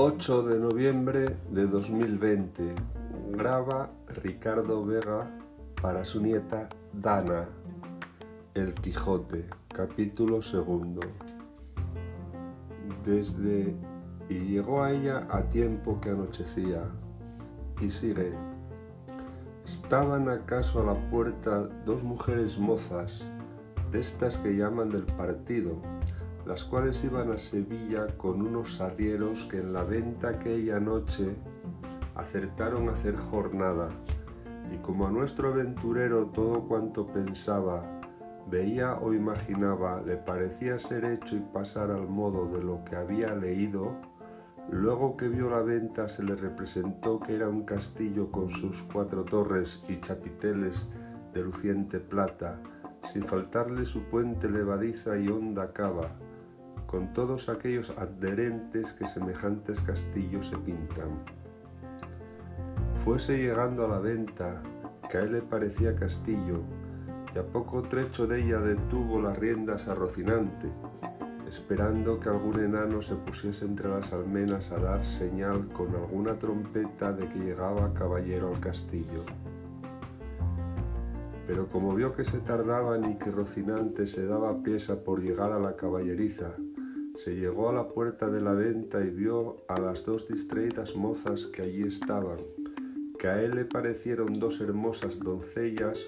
8 de noviembre de 2020. Graba Ricardo Vega para su nieta Dana. El Quijote, capítulo segundo. Desde y llegó a ella a tiempo que anochecía. Y sigue. Estaban acaso a la puerta dos mujeres mozas, de estas que llaman del partido, las cuales iban a Sevilla con unos arrieros que en la venta aquella noche acertaron a hacer jornada, y como a nuestro aventurero todo cuanto pensaba, veía o imaginaba, le parecía ser hecho y pasar al modo de lo que había leído, luego que vio la venta se le representó que era un castillo con sus cuatro torres y chapiteles de luciente plata, sin faltarle su puente levadiza y honda cava, con todos aquellos adherentes que semejantes castillos se pintan. Fuese llegando a la venta, que a él le parecía castillo, y a poco trecho de ella detuvo las riendas a Rocinante, esperando que algún enano se pusiese entre las almenas a dar señal con alguna trompeta de que llegaba caballero al castillo. Pero como vio que se tardaban y que Rocinante se daba piesa por llegar a la caballeriza, se llegó a la puerta de la venta y vio a las dos distraídas mozas que allí estaban, que a él le parecieron dos hermosas doncellas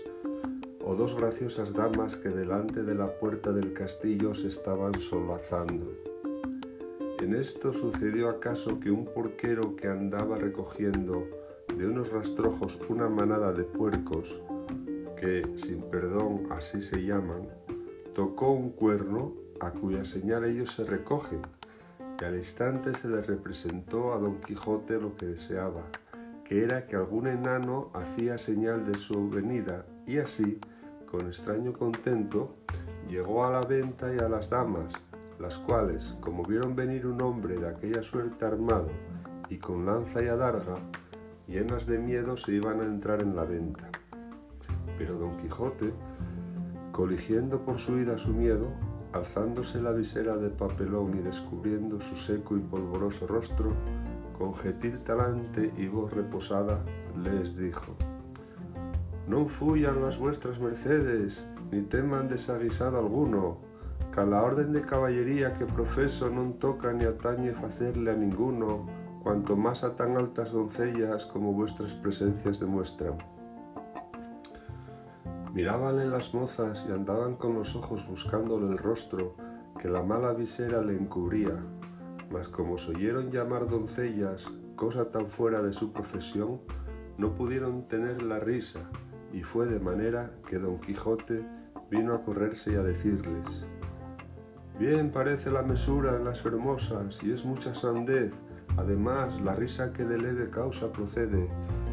o dos graciosas damas que delante de la puerta del castillo se estaban solazando. En esto sucedió acaso que un porquero que andaba recogiendo de unos rastrojos una manada de puercos, que sin perdón así se llaman, tocó un cuerno a cuya señal ellos se recogen, y al instante se le representó a don Quijote lo que deseaba, que era que algún enano hacía señal de su venida, y así, con extraño contento, llegó a la venta y a las damas, las cuales, como vieron venir un hombre de aquella suerte armado y con lanza y adarga, llenas de miedo se iban a entrar en la venta. Pero don Quijote, coligiendo por su ida su miedo, alzándose la visera de papelón y descubriendo su seco y polvoroso rostro, con gentil talante y voz reposada, les dijo, No fuyan las vuestras mercedes, ni teman desaguisado alguno, que a la orden de caballería que profeso non toca ni atañe facerle a ninguno, cuanto más a tan altas doncellas como vuestras presencias demuestran. Mirábanle las mozas y andaban con los ojos buscándole el rostro, que la mala visera le encubría, mas como se oyeron llamar doncellas, cosa tan fuera de su profesión, no pudieron tener la risa, y fue de manera que don Quijote vino a correrse y a decirles, Bien parece la mesura en las hermosas, y es mucha sandez, además la risa que de leve causa procede,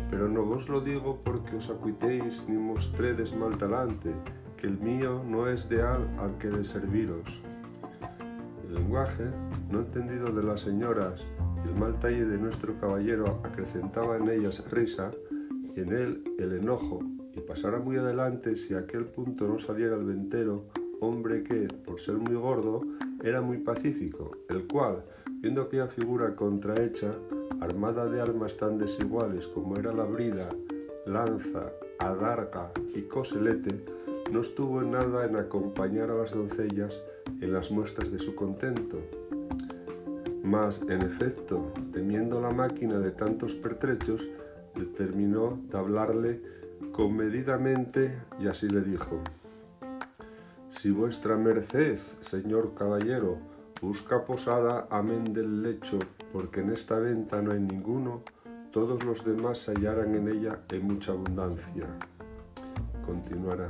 pero no vos lo digo porque os acuitéis ni mostredes mal talante, que el mío no es de al al que de serviros. El lenguaje, no entendido de las señoras, y el mal talle de nuestro caballero acrecentaba en ellas risa, y en él el enojo, y pasara muy adelante si a aquel punto no saliera el ventero, hombre que, por ser muy gordo, era muy pacífico, el cual, viendo aquella figura contrahecha, armada de armas tan desiguales como era la brida, lanza, adarga y coselete, no estuvo en nada en acompañar a las doncellas en las muestras de su contento. Mas, en efecto, temiendo la máquina de tantos pertrechos, determinó de hablarle comedidamente y así le dijo, Si vuestra merced, señor caballero, busca posada amén del lecho porque en esta venta no hay ninguno, todos los demás se hallarán en ella en mucha abundancia. Continuará.